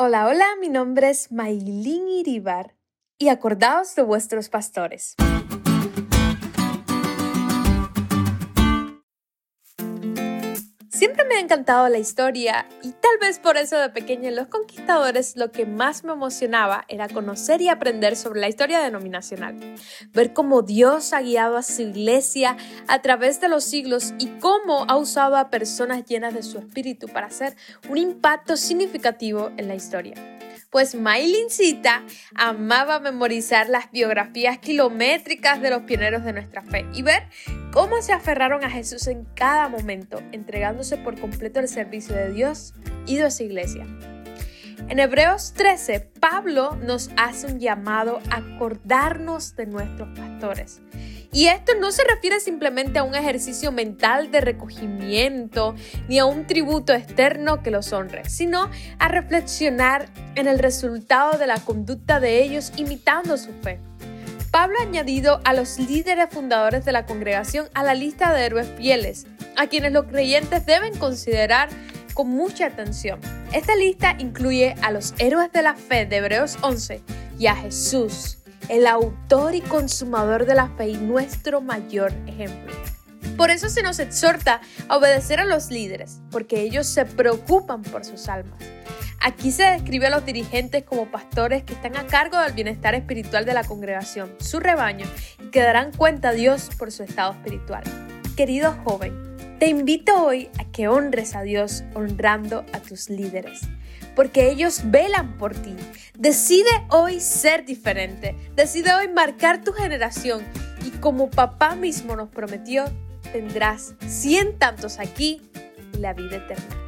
Hola, hola, mi nombre es Maylin Iribar y acordaos de vuestros pastores. Siempre me ha encantado la historia y tal vez por eso de pequeña en Los Conquistadores lo que más me emocionaba era conocer y aprender sobre la historia denominacional, ver cómo Dios ha guiado a su iglesia a través de los siglos y cómo ha usado a personas llenas de su espíritu para hacer un impacto significativo en la historia pues Maylincita amaba memorizar las biografías kilométricas de los pioneros de nuestra fe y ver cómo se aferraron a Jesús en cada momento, entregándose por completo al servicio de Dios y de su iglesia. En Hebreos 13, Pablo nos hace un llamado a acordarnos de nuestros pastores. Y esto no se refiere simplemente a un ejercicio mental de recogimiento ni a un tributo externo que los honre, sino a reflexionar en el resultado de la conducta de ellos imitando su fe. Pablo ha añadido a los líderes fundadores de la congregación a la lista de héroes fieles, a quienes los creyentes deben considerar con mucha atención. Esta lista incluye a los héroes de la fe de Hebreos 11 y a Jesús, el autor y consumador de la fe y nuestro mayor ejemplo. Por eso se nos exhorta a obedecer a los líderes, porque ellos se preocupan por sus almas. Aquí se describe a los dirigentes como pastores que están a cargo del bienestar espiritual de la congregación, su rebaño, y que darán cuenta a Dios por su estado espiritual. Querido joven, te invito hoy a que honres a Dios honrando a tus líderes, porque ellos velan por ti. Decide hoy ser diferente, decide hoy marcar tu generación y como papá mismo nos prometió, tendrás cien tantos aquí y la vida eterna.